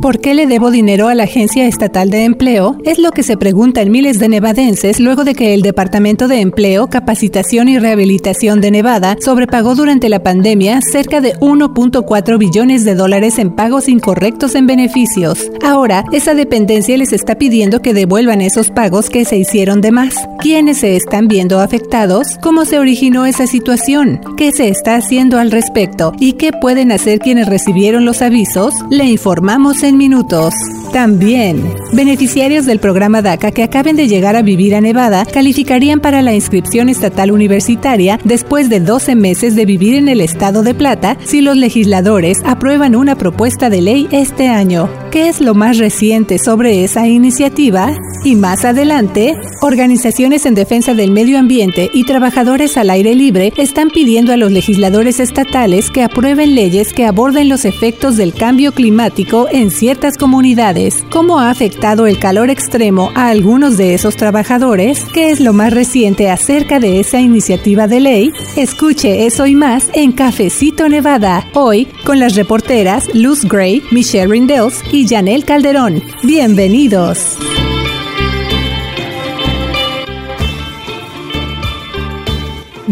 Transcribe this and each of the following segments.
¿Por qué le debo dinero a la Agencia Estatal de Empleo? Es lo que se preguntan miles de nevadenses luego de que el Departamento de Empleo, Capacitación y Rehabilitación de Nevada sobrepagó durante la pandemia cerca de 1.4 billones de dólares en pagos incorrectos en beneficios. Ahora, esa dependencia les está pidiendo que devuelvan esos pagos que se hicieron de más. ¿Quiénes se están viendo afectados? ¿Cómo se originó esa situación? ¿Qué se está haciendo al respecto? ¿Y qué pueden hacer quienes recibieron los avisos? Le informamos en minutos. También, beneficiarios del programa DACA que acaben de llegar a vivir a Nevada calificarían para la inscripción estatal universitaria después de 12 meses de vivir en el estado de Plata si los legisladores aprueban una propuesta de ley este año. ¿Qué es lo más reciente sobre esa iniciativa? Y más adelante, organizaciones en defensa del medio ambiente y trabajadores al aire libre están pidiendo a los legisladores estatales que aprueben leyes que aborden los efectos del cambio climático en ciertas comunidades. ¿Cómo ha afectado el calor extremo a algunos de esos trabajadores? ¿Qué es lo más reciente acerca de esa iniciativa de ley? Escuche eso y más en Cafecito Nevada, hoy con las reporteras Luz Gray, Michelle Rindels y Janelle Calderón. Bienvenidos.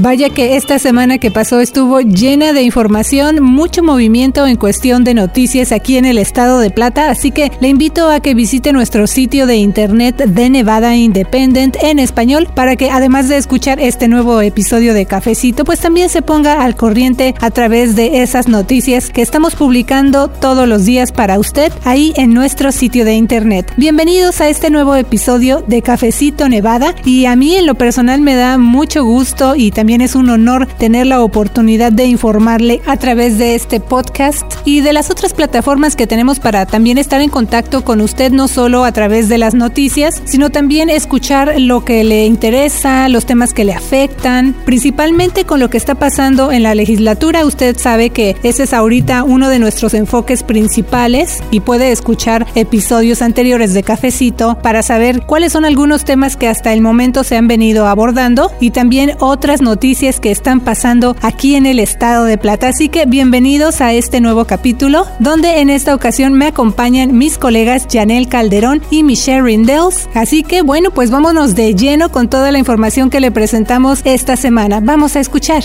Vaya que esta semana que pasó estuvo llena de información, mucho movimiento en cuestión de noticias aquí en el estado de Plata, así que le invito a que visite nuestro sitio de internet de Nevada Independent en español para que además de escuchar este nuevo episodio de Cafecito, pues también se ponga al corriente a través de esas noticias que estamos publicando todos los días para usted ahí en nuestro sitio de internet. Bienvenidos a este nuevo episodio de Cafecito Nevada y a mí en lo personal me da mucho gusto y también también es un honor tener la oportunidad de informarle a través de este podcast y de las otras plataformas que tenemos para también estar en contacto con usted, no solo a través de las noticias, sino también escuchar lo que le interesa, los temas que le afectan, principalmente con lo que está pasando en la legislatura. Usted sabe que ese es ahorita uno de nuestros enfoques principales y puede escuchar episodios anteriores de Cafecito para saber cuáles son algunos temas que hasta el momento se han venido abordando y también otras noticias noticias que están pasando aquí en el estado de Plata. Así que bienvenidos a este nuevo capítulo, donde en esta ocasión me acompañan mis colegas Janelle Calderón y Michelle Rindels. Así que bueno, pues vámonos de lleno con toda la información que le presentamos esta semana. Vamos a escuchar.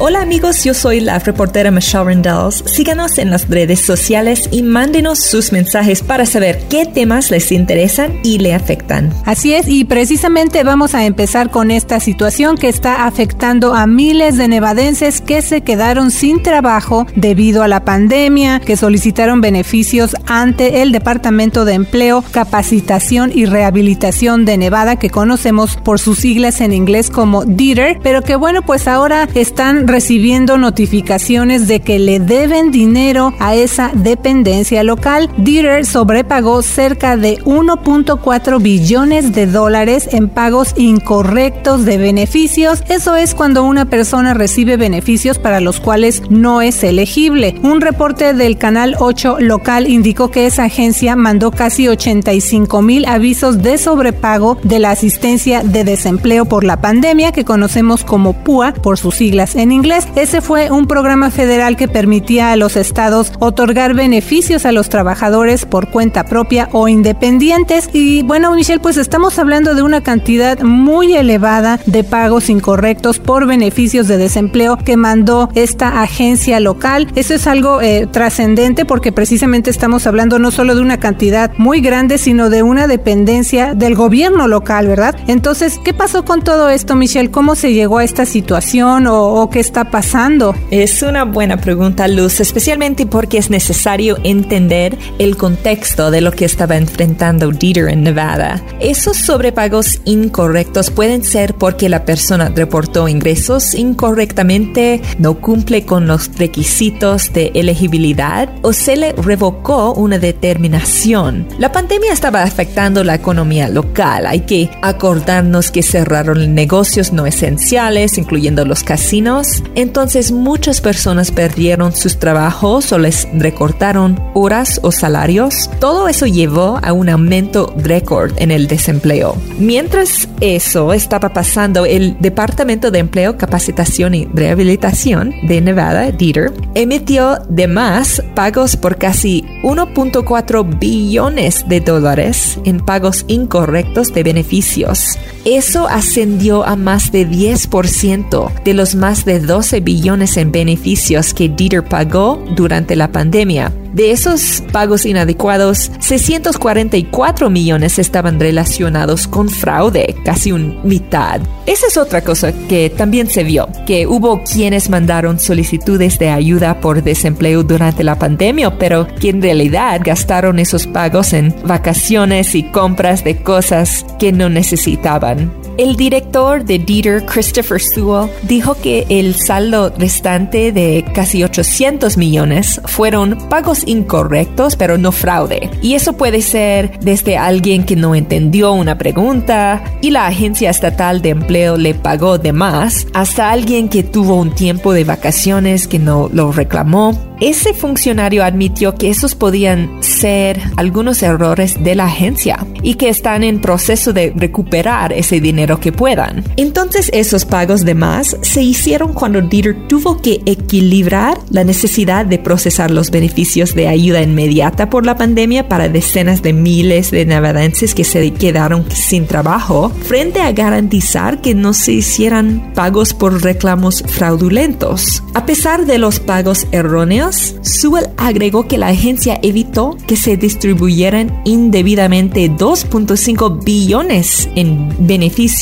Hola amigos, yo soy la reportera Michelle Rendells. Síganos en las redes sociales y mándenos sus mensajes para saber qué temas les interesan y le afectan. Así es, y precisamente vamos a empezar con esta situación que está afectando a miles de nevadenses que se quedaron sin trabajo debido a la pandemia, que solicitaron beneficios ante el Departamento de Empleo, Capacitación y Rehabilitación de Nevada, que conocemos por sus siglas en inglés como DITER, pero que bueno, pues ahora están recibiendo notificaciones de que le deben dinero a esa dependencia local. Dieter sobrepagó cerca de 1.4 billones de dólares en pagos incorrectos de beneficios. Eso es cuando una persona recibe beneficios para los cuales no es elegible. Un reporte del Canal 8 local indicó que esa agencia mandó casi 85 mil avisos de sobrepago de la asistencia de desempleo por la pandemia que conocemos como PUA por sus siglas en inglés inglés. Ese fue un programa federal que permitía a los estados otorgar beneficios a los trabajadores por cuenta propia o independientes. Y bueno, Michelle, pues estamos hablando de una cantidad muy elevada de pagos incorrectos por beneficios de desempleo que mandó esta agencia local. Eso es algo eh, trascendente porque precisamente estamos hablando no solo de una cantidad muy grande, sino de una dependencia del gobierno local, ¿verdad? Entonces, ¿qué pasó con todo esto, Michelle? ¿Cómo se llegó a esta situación o, o qué está pasando? Es una buena pregunta, Luz, especialmente porque es necesario entender el contexto de lo que estaba enfrentando Dieter en Nevada. Esos sobrepagos incorrectos pueden ser porque la persona reportó ingresos incorrectamente, no cumple con los requisitos de elegibilidad o se le revocó una determinación. La pandemia estaba afectando la economía local. Hay que acordarnos que cerraron negocios no esenciales, incluyendo los casinos, Entonces muchas personas perdieron sus trabajos o les recortaron horas o salarios. Todo eso llevó a un aumento récord en el desempleo. Mientras eso estaba pasando, el Departamento de Empleo, Capacitación y Rehabilitación de Nevada, Dieter, emitió de más pagos por casi 1.4 billones de dólares en pagos incorrectos de beneficios. Eso ascendió a más de 10% de los más de 12 billones en beneficios que Dieter pagó durante la pandemia. De esos pagos inadecuados, 644 millones estaban relacionados con fraude, casi un mitad. Esa es otra cosa que también se vio, que hubo quienes mandaron solicitudes de ayuda por desempleo durante la pandemia, pero que en realidad gastaron esos pagos en vacaciones y compras de cosas que no necesitaban. El director de Dieter, Christopher Sewell, dijo que el saldo restante de casi 800 millones fueron pagos incorrectos, pero no fraude. Y eso puede ser desde alguien que no entendió una pregunta y la agencia estatal de empleo le pagó de más, hasta alguien que tuvo un tiempo de vacaciones que no lo reclamó ese funcionario admitió que esos podían ser algunos errores de la agencia y que están en proceso de recuperar ese dinero que puedan. Entonces esos pagos de más se hicieron cuando Dieter tuvo que equilibrar la necesidad de procesar los beneficios de ayuda inmediata por la pandemia para decenas de miles de nevadenses que se quedaron sin trabajo frente a garantizar que no se hicieran pagos por reclamos fraudulentos. A pesar de los pagos erróneos, Sewell agregó que la agencia evitó que se distribuyeran indebidamente 2.5 billones en beneficios.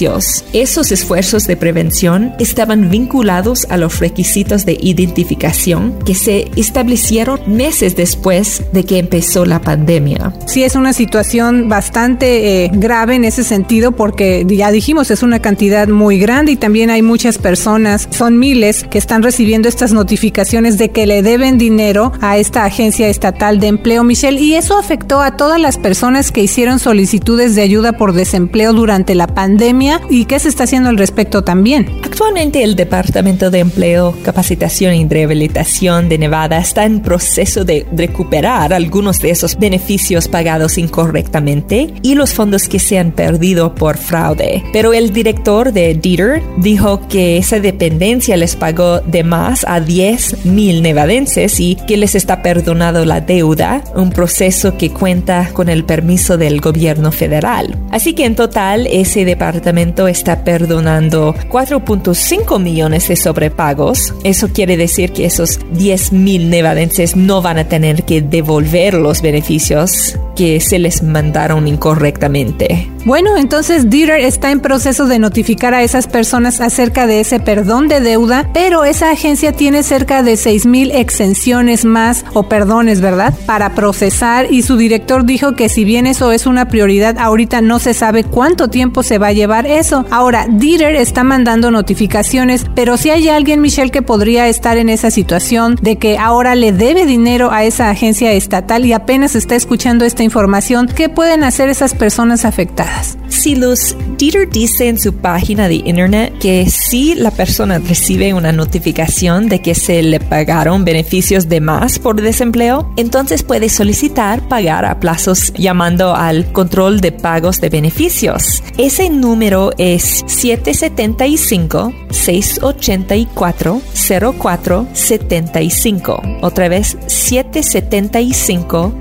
Esos esfuerzos de prevención estaban vinculados a los requisitos de identificación que se establecieron meses después de que empezó la pandemia. Sí, es una situación bastante eh, grave en ese sentido porque ya dijimos, es una cantidad muy grande y también hay muchas personas, son miles, que están recibiendo estas notificaciones de que le deben dinero a esta agencia estatal de empleo, Michelle, y eso afectó a todas las personas que hicieron solicitudes de ayuda por desempleo durante la pandemia y qué se está haciendo al respecto también. Actualmente el Departamento de Empleo, Capacitación y Rehabilitación de Nevada está en proceso de recuperar algunos de esos beneficios pagados incorrectamente y los fondos que se han perdido por fraude. Pero el director de Dieter dijo que esa dependencia les pagó de más a 10 mil nevadenses y que les está perdonado la deuda, un proceso que cuenta con el permiso del gobierno federal. Así que en total ese departamento está perdonando 4.5 millones de sobrepagos. Eso quiere decir que esos 10 mil nevadenses no van a tener que devolver los beneficios que se les mandaron incorrectamente. Bueno, entonces Dieter está en proceso de notificar a esas personas acerca de ese perdón de deuda, pero esa agencia tiene cerca de 6 mil exenciones más o perdones, ¿verdad? Para procesar y su director dijo que si bien eso es una prioridad, ahorita no se sabe cuánto tiempo se va a llevar eso. Ahora, Dieter está mandando notificaciones, pero si hay alguien, Michelle, que podría estar en esa situación de que ahora le debe dinero a esa agencia estatal y apenas está escuchando esta información, ¿qué pueden hacer esas personas afectadas? Si Luz, Dieter dice en su página de internet que si la persona recibe una notificación de que se le pagaron beneficios de más por desempleo, entonces puede solicitar pagar a plazos llamando al control de pagos de beneficios. Ese número es 775 684 0475. Otra vez 775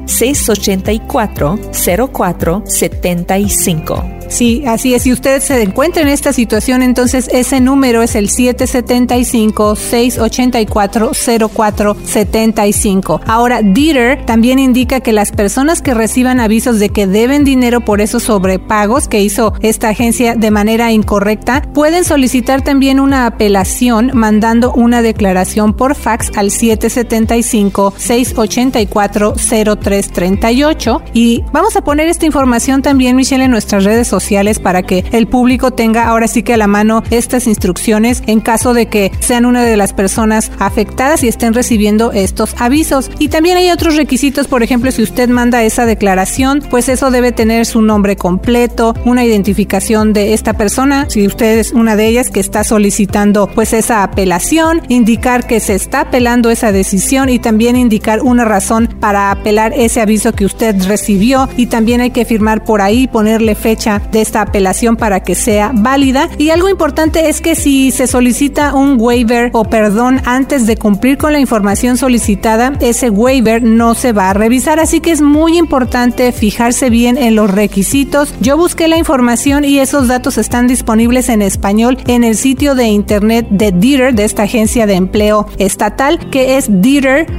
684 0475. Sí, así es. Si usted se encuentra en esta situación, entonces ese número es el 775-684-0475. Ahora, Dieter también indica que las personas que reciban avisos de que deben dinero por esos sobrepagos que hizo esta agencia de manera incorrecta, pueden solicitar también una apelación mandando una declaración por fax al 775-684-0338. Y vamos a poner esta información también, Michelle, en nuestras redes sociales sociales para que el público tenga ahora sí que a la mano estas instrucciones en caso de que sean una de las personas afectadas y estén recibiendo estos avisos. Y también hay otros requisitos, por ejemplo, si usted manda esa declaración, pues eso debe tener su nombre completo, una identificación de esta persona, si usted es una de ellas que está solicitando pues esa apelación, indicar que se está apelando esa decisión y también indicar una razón para apelar ese aviso que usted recibió y también hay que firmar por ahí, ponerle fecha de esta apelación para que sea válida. Y algo importante es que si se solicita un waiver o perdón antes de cumplir con la información solicitada, ese waiver no se va a revisar. Así que es muy importante fijarse bien en los requisitos. Yo busqué la información y esos datos están disponibles en español en el sitio de internet de DITER, de esta agencia de empleo estatal, que es diter.nv.gov,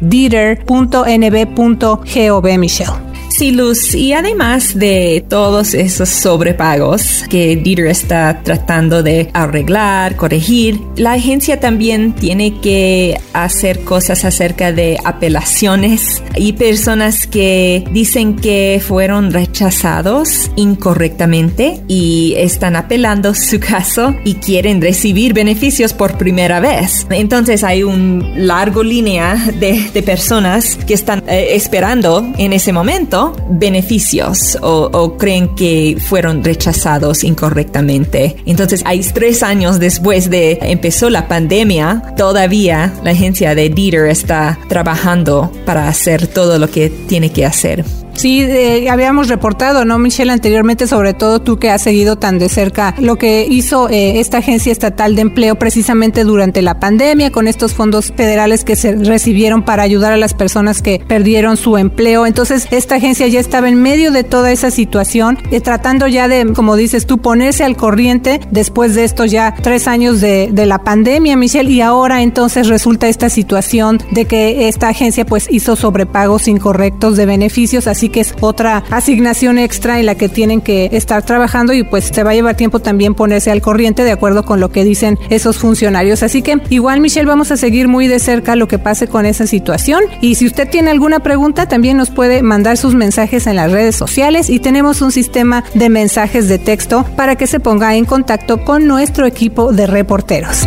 diter.nv.gov, Michelle. Sí, Luz, y además de todos esos sobrepagos que Dieter está tratando de arreglar, corregir, la agencia también tiene que hacer cosas acerca de apelaciones y personas que dicen que fueron rechazados incorrectamente y están apelando su caso y quieren recibir beneficios por primera vez. Entonces hay un largo línea de, de personas que están eh, esperando en ese momento beneficios o, creen que fueron rechazados incorrectamente. Entonces, hay tres años después de empezó la pandemia, todavía la agencia de Dieter está trabajando para hacer todo lo que tiene que hacer. Sí, eh, habíamos reportado, ¿no, Michelle, anteriormente, sobre todo tú que has seguido tan de cerca lo que hizo eh, esta agencia estatal de empleo precisamente durante la pandemia con estos fondos federales que se recibieron para ayudar a las personas que perdieron su empleo. Entonces, esta agencia ya estaba en medio de toda esa situación, eh, tratando ya de, como dices tú, ponerse al corriente después de estos ya tres años de, de la pandemia, Michelle, y ahora entonces resulta esta situación de que esta agencia pues hizo sobrepagos incorrectos de beneficios, así que es otra asignación extra en la que tienen que estar trabajando y pues se va a llevar tiempo también ponerse al corriente de acuerdo con lo que dicen esos funcionarios. Así que igual Michelle vamos a seguir muy de cerca lo que pase con esa situación y si usted tiene alguna pregunta también nos puede mandar sus mensajes en las redes sociales y tenemos un sistema de mensajes de texto para que se ponga en contacto con nuestro equipo de reporteros.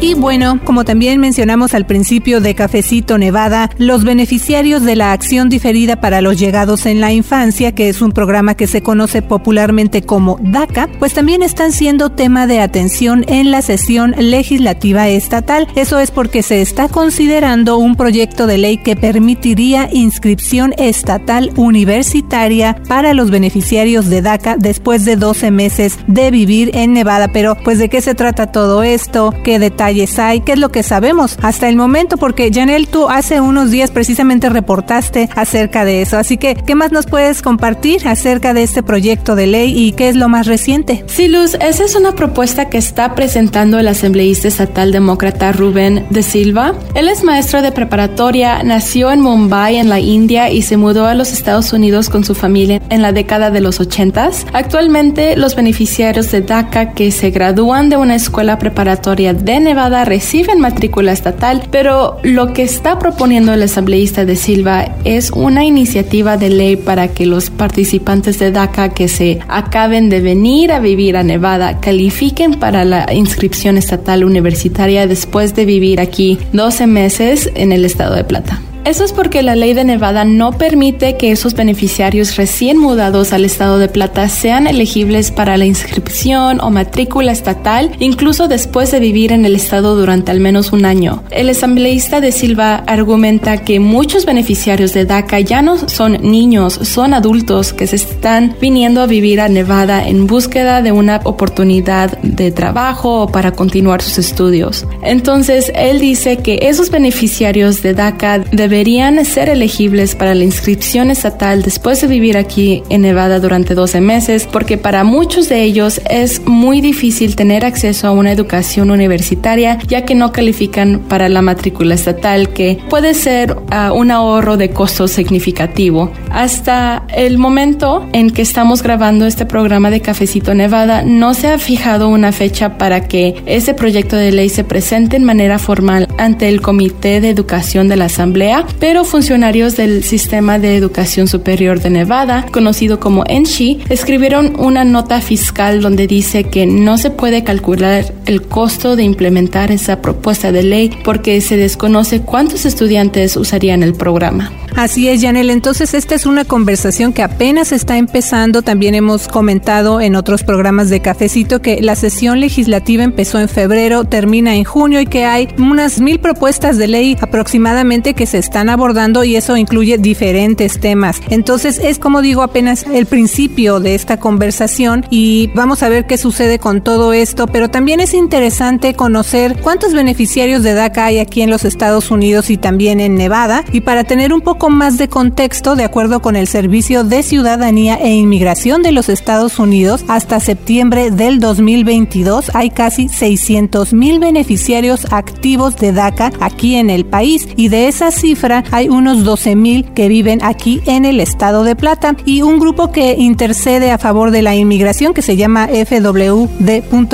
Y bueno, como también mencionamos al principio de Cafecito Nevada, los beneficiarios de la acción diferida para los llegados en la infancia, que es un programa que se conoce popularmente como DACA, pues también están siendo tema de atención en la sesión legislativa estatal. Eso es porque se está considerando un proyecto de ley que permitiría inscripción estatal universitaria para los beneficiarios de DACA después de 12 meses de vivir en Nevada. Pero, pues, ¿de qué se trata todo esto? ¿Qué detalles? hay, qué es lo que sabemos hasta el momento, porque Janel, tú hace unos días precisamente reportaste acerca de eso. Así que, ¿qué más nos puedes compartir acerca de este proyecto de ley y qué es lo más reciente? Sí, Luz, esa es una propuesta que está presentando el asambleísta estatal demócrata Rubén de Silva. Él es maestro de preparatoria, nació en Mumbai, en la India, y se mudó a los Estados Unidos con su familia en la década de los 80. Actualmente, los beneficiarios de DACA que se gradúan de una escuela preparatoria de Nevada reciben matrícula estatal, pero lo que está proponiendo el asambleísta de Silva es una iniciativa de ley para que los participantes de DACA que se acaben de venir a vivir a Nevada califiquen para la inscripción estatal universitaria después de vivir aquí 12 meses en el estado de Plata. Eso es porque la ley de Nevada no permite que esos beneficiarios recién mudados al estado de Plata sean elegibles para la inscripción o matrícula estatal, incluso después de vivir en el estado durante al menos un año. El asambleísta de Silva argumenta que muchos beneficiarios de DACA ya no son niños, son adultos que se están viniendo a vivir a Nevada en búsqueda de una oportunidad de trabajo o para continuar sus estudios. Entonces, él dice que esos beneficiarios de DACA deben deberían ser elegibles para la inscripción estatal después de vivir aquí en Nevada durante 12 meses, porque para muchos de ellos es muy difícil tener acceso a una educación universitaria, ya que no califican para la matrícula estatal, que puede ser ah, un ahorro de costo significativo. Hasta el momento en que estamos grabando este programa de Cafecito Nevada, no se ha fijado una fecha para que ese proyecto de ley se presente en manera formal ante el Comité de Educación de la Asamblea Pero funcionarios del Sistema de Educación Superior de Nevada, conocido como ENSHI, escribieron una nota fiscal donde dice que no se puede calcular el costo de implementar esa propuesta de ley porque se desconoce cuántos estudiantes usarían el programa. Así es, Janel. Entonces, esta es una conversación que apenas está empezando. También hemos comentado en otros programas de Cafecito que la sesión legislativa empezó en febrero, termina en junio y que hay unas mil propuestas de ley aproximadamente que se están abordando y eso incluye diferentes temas. Entonces, es como digo, apenas el principio de esta conversación y vamos a ver qué sucede con todo esto. Pero también es interesante conocer cuántos beneficiarios de DACA hay aquí en los Estados Unidos y también en Nevada. Y para tener un poco más de contexto, de acuerdo con el Servicio de Ciudadanía e Inmigración de los Estados Unidos, hasta septiembre del 2022 hay casi 600 mil beneficiarios activos de DACA aquí en el país y de esa cifra hay unos 12 mil que viven aquí en el estado de Plata y un grupo que intercede a favor de la inmigración que se llama FWD.us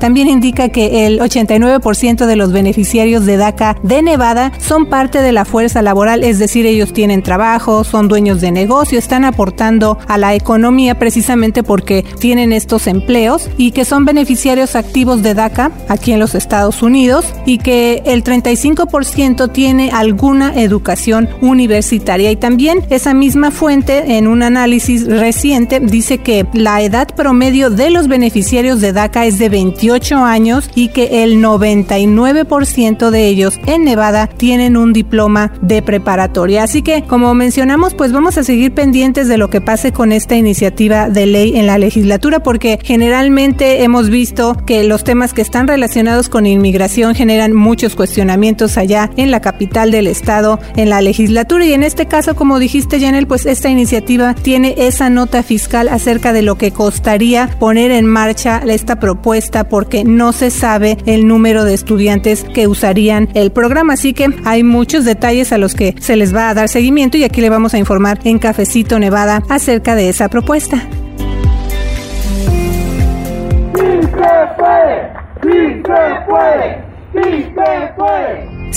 también indica que el 89% de los beneficiarios de DACA de Nevada son parte de la fuerza laboral, es decir, ellos tienen trabajo, son dueños de negocio, están aportando a la economía precisamente porque tienen estos empleos y que son beneficiarios activos de DACA aquí en los Estados Unidos y que el 35% tiene alguna educación universitaria. Y también esa misma fuente en un análisis reciente dice que la edad promedio de los beneficiarios de DACA es de 28 años y que el 99% de ellos en Nevada tienen un diploma de preparatoria. Así que, como mencionamos, pues vamos a seguir pendientes de lo que pase con esta iniciativa de ley en la legislatura, porque generalmente hemos visto que los temas que están relacionados con inmigración generan muchos cuestionamientos allá en la capital del estado, en la legislatura. Y en este caso, como dijiste, Janel, pues esta iniciativa tiene esa nota fiscal acerca de lo que costaría poner en marcha esta propuesta, porque no se sabe el número de estudiantes que usarían el programa. Así que hay muchos detalles a los que se les va a dar seguimiento y aquí le vamos a informar en Cafecito Nevada acerca de esa propuesta.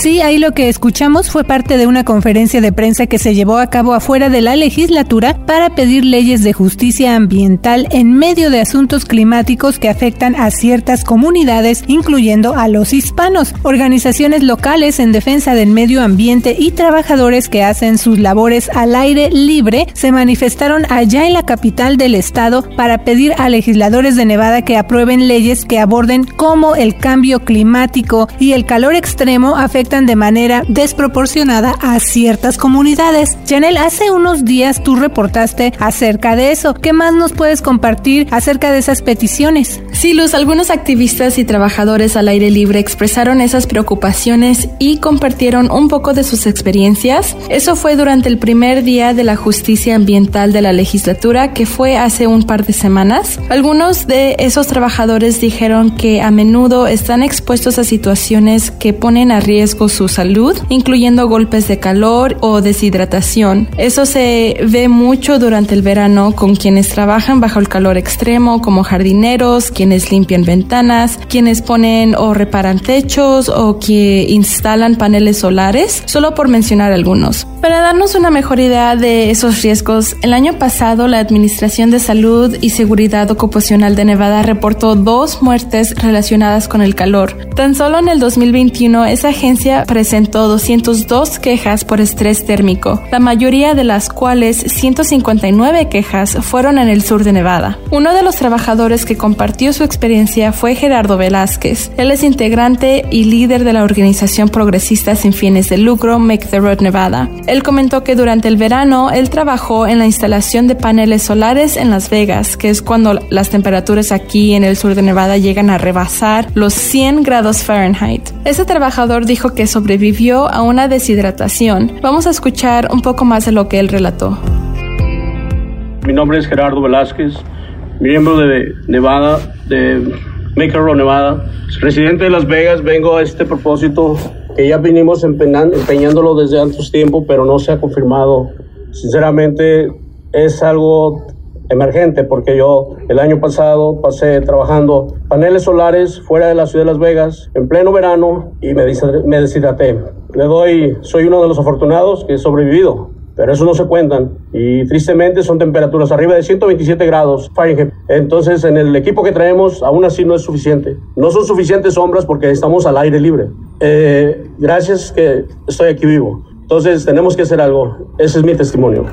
Ahí lo que escuchamos fue parte de una conferencia de prensa que se llevó a cabo afuera de la legislatura para pedir leyes de justicia ambiental en medio de asuntos climáticos que afectan a ciertas comunidades, incluyendo a los hispanos, organizaciones locales en defensa del medio ambiente y trabajadores que hacen sus labores al aire libre se manifestaron allá en la capital del estado para pedir a legisladores de Nevada que aprueben leyes que aborden cómo el cambio climático y el calor extremo afectan de manera desproporcionada a ciertas comunidades. Janel, hace unos días tú reportaste acerca de eso. ¿Qué más nos puedes compartir acerca de esas peticiones? Sí, Luz, algunos activistas y trabajadores al aire libre expresaron esas preocupaciones y compartieron un poco de sus experiencias. Eso fue durante el primer día de la justicia ambiental de la legislatura, que fue hace un par de semanas. Algunos de esos trabajadores dijeron que a menudo están expuestos a situaciones que ponen a riesgo su salud, incluyendo golpes de calor o deshidratación. Eso se ve mucho durante el verano con quienes trabajan bajo el calor extremo, como jardineros, quienes limpian ventanas, quienes ponen o reparan techos o que instalan paneles solares, solo por mencionar algunos. Para darnos una mejor idea de esos riesgos, el año pasado la Administración de Salud y Seguridad Ocupacional de Nevada reportó dos muertes relacionadas con el calor. Tan solo en el 2021 esa agencia presentó 202 quejas por estrés térmico, la mayoría de las cuales 159 quejas fueron en el sur de Nevada. Uno de los trabajadores que compartió su experiencia fue Gerardo Velázquez. Él es integrante y líder de la organización progresista sin fines de lucro Make the Road Nevada. Él comentó que durante el verano él trabajó en la instalación de paneles solares en Las Vegas, que es cuando las temperaturas aquí en el sur de Nevada llegan a rebasar los 100 grados Fahrenheit. Ese trabajador dijo que sobrevivió a una deshidratación. Vamos a escuchar un poco más de lo que él relató. Mi nombre es Gerardo Velázquez, miembro de Nevada, de Road, Nevada. Residente de Las Vegas, vengo a este propósito que ya vinimos empeñándolo desde antes tiempo, pero no se ha confirmado. Sinceramente, es algo emergente porque yo el año pasado pasé trabajando paneles solares fuera de la ciudad de Las Vegas en pleno verano y me, me deshidraté. Le doy, soy uno de los afortunados que he sobrevivido pero eso no se cuentan y tristemente son temperaturas arriba de 127 grados Fahrenheit. Entonces en el equipo que traemos aún así no es suficiente. No son suficientes sombras porque estamos al aire libre. Eh, gracias que estoy aquí vivo. Entonces tenemos que hacer algo. Ese es mi testimonio.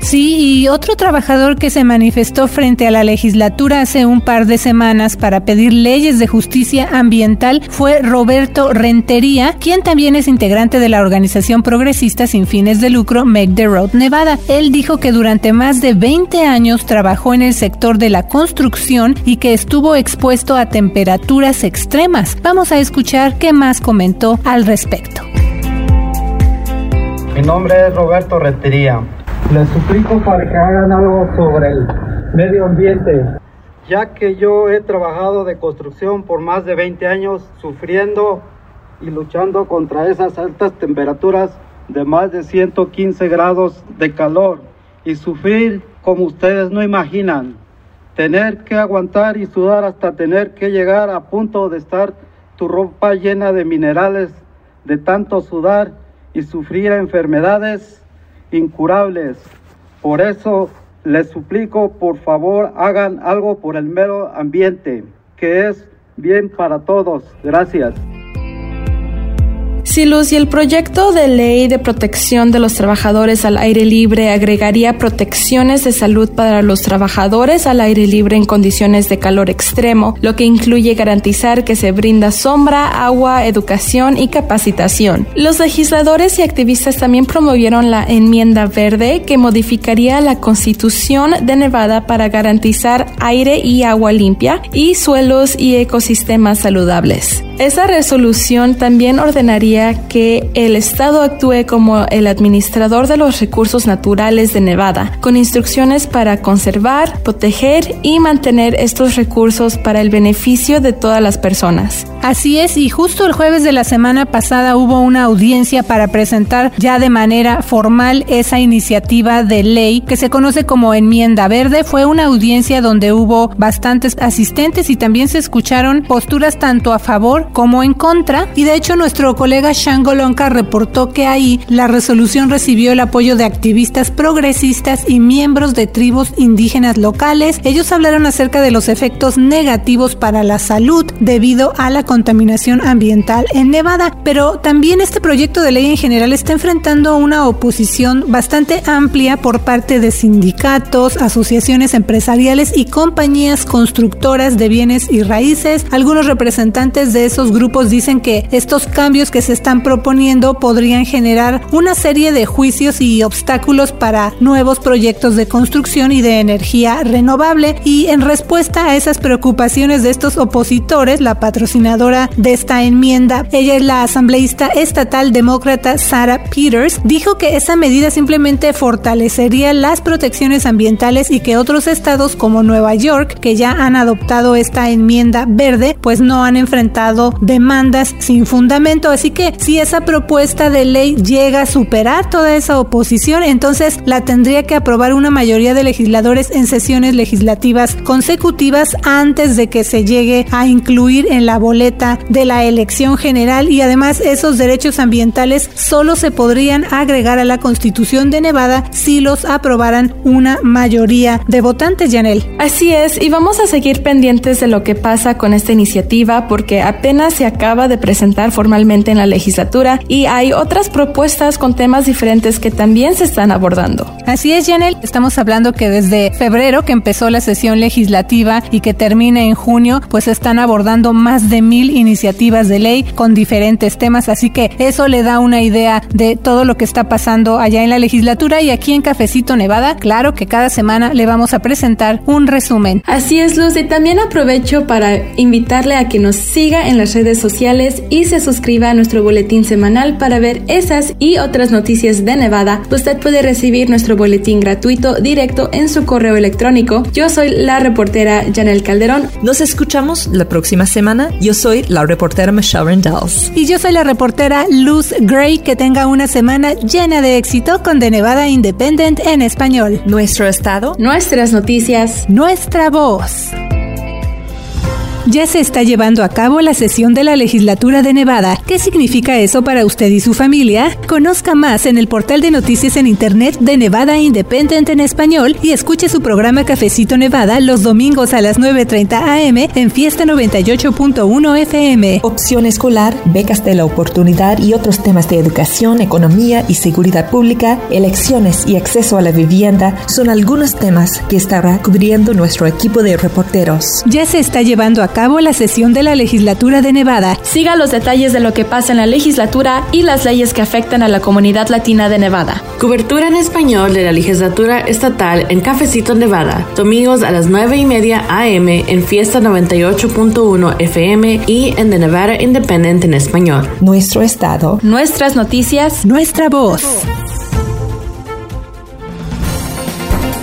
Sí, y otro trabajador que se manifestó frente a la legislatura hace un par de semanas para pedir leyes de justicia ambiental fue Roberto Rentería, quien también es integrante de la organización progresista sin fines de lucro Make the Road Nevada. Él dijo que durante más de 20 años trabajó en el sector de la construcción y que estuvo expuesto a temperaturas extremas. Vamos a escuchar qué más comentó al respecto. Mi nombre es Roberto Rentería les suplico para que hagan algo sobre el medio ambiente, ya que yo he trabajado de construcción por más de 20 años sufriendo y luchando contra esas altas temperaturas de más de 115 grados de calor. Y sufrir como ustedes no imaginan, tener que aguantar y sudar hasta tener que llegar a punto de estar tu ropa llena de minerales de tanto sudar y sufrir enfermedades incurables. Por eso les suplico, por favor, hagan algo por el medio ambiente, que es bien para todos. Gracias. Sí, Luz, y el proyecto de ley de protección de los trabajadores al aire libre agregaría protecciones de salud para los trabajadores al aire libre en condiciones de calor extremo, lo que incluye garantizar que se brinda sombra, agua, educación y capacitación. Los legisladores y activistas también promovieron la enmienda verde que modificaría la constitución de Nevada para garantizar aire y agua limpia y suelos y ecosistemas saludables. Esa resolución también ordenaría que el Estado actúe como el administrador de los recursos naturales de Nevada, con instrucciones para conservar, proteger y mantener estos recursos para el beneficio de todas las personas. Así es, y justo el jueves de la semana pasada hubo una audiencia para presentar ya de manera formal esa iniciativa de ley que se conoce como enmienda verde. Fue una audiencia donde hubo bastantes asistentes y también se escucharon posturas tanto a favor como en contra. Y de hecho nuestro colega Shango Lonka reportó que ahí la resolución recibió el apoyo de activistas progresistas y miembros de tribus indígenas locales. Ellos hablaron acerca de los efectos negativos para la salud debido a la contaminación ambiental en Nevada. Pero también este proyecto de ley en general está enfrentando una oposición bastante amplia por parte de sindicatos, asociaciones empresariales y compañías constructoras de bienes y raíces. Algunos representantes de esos grupos dicen que estos cambios que se están proponiendo podrían generar una serie de juicios y obstáculos para nuevos proyectos de construcción y de energía renovable. Y en respuesta a esas preocupaciones de estos opositores, la patrocinadora de esta enmienda, ella es la asambleísta estatal demócrata Sarah Peters, dijo que esa medida simplemente fortalecería las protecciones ambientales y que otros estados como Nueva York, que ya han adoptado esta enmienda verde, pues no han enfrentado demandas sin fundamento. Así que si esa propuesta de ley llega a superar toda esa oposición, entonces la tendría que aprobar una mayoría de legisladores en sesiones legislativas consecutivas antes de que se llegue a incluir en la boleta de la elección general y además esos derechos ambientales solo se podrían agregar a la constitución de Nevada si los aprobaran una mayoría de votantes, Janel. Así es, y vamos a seguir pendientes de lo que pasa con esta iniciativa porque apenas se acaba de presentar formalmente en la legislatura y hay otras propuestas con temas diferentes que también se están abordando. Así es, Janel. Estamos hablando que desde febrero que empezó la sesión legislativa y que termina en junio, pues están abordando más de mil iniciativas de ley con diferentes temas. Así que eso le da una idea de todo lo que está pasando allá en la legislatura y aquí en Cafecito Nevada. Claro que cada semana le vamos a presentar un resumen. Así es, Luz. Y también aprovecho para invitarle a que nos siga en las redes sociales y se suscriba a nuestro boletín semanal para ver esas y otras noticias de Nevada. Usted puede recibir nuestro boletín gratuito directo en su correo electrónico. Yo soy la reportera Janel Calderón. Nos escuchamos la próxima semana. Yo soy la reportera Michelle Rendells. Y yo soy la reportera Luz Gray. Que tenga una semana llena de éxito con The Nevada Independent en español. Nuestro estado. Nuestras noticias. Nuestra voz. Ya se está llevando a cabo la sesión de la legislatura de Nevada. ¿Qué significa eso para usted y su familia? Conozca más en el portal de noticias en Internet de Nevada Independent en español y escuche su programa Cafecito Nevada los domingos a las 9.30 am en Fiesta 98.1 FM. Opción escolar, becas de la oportunidad y otros temas de educación, economía y seguridad pública, elecciones y acceso a la vivienda son algunos temas que estará cubriendo nuestro equipo de reporteros. Ya se está llevando a cabo la sesión de la legislatura de Nevada. Siga los detalles de lo que pasa en la legislatura y las leyes que afectan a la comunidad latina de Nevada. Cobertura en español de la legislatura estatal en Cafecito Nevada, domingos a las 9 y media AM en Fiesta 98.1 FM y en The Nevada Independent en español. Nuestro estado. Nuestras noticias. Nuestra voz.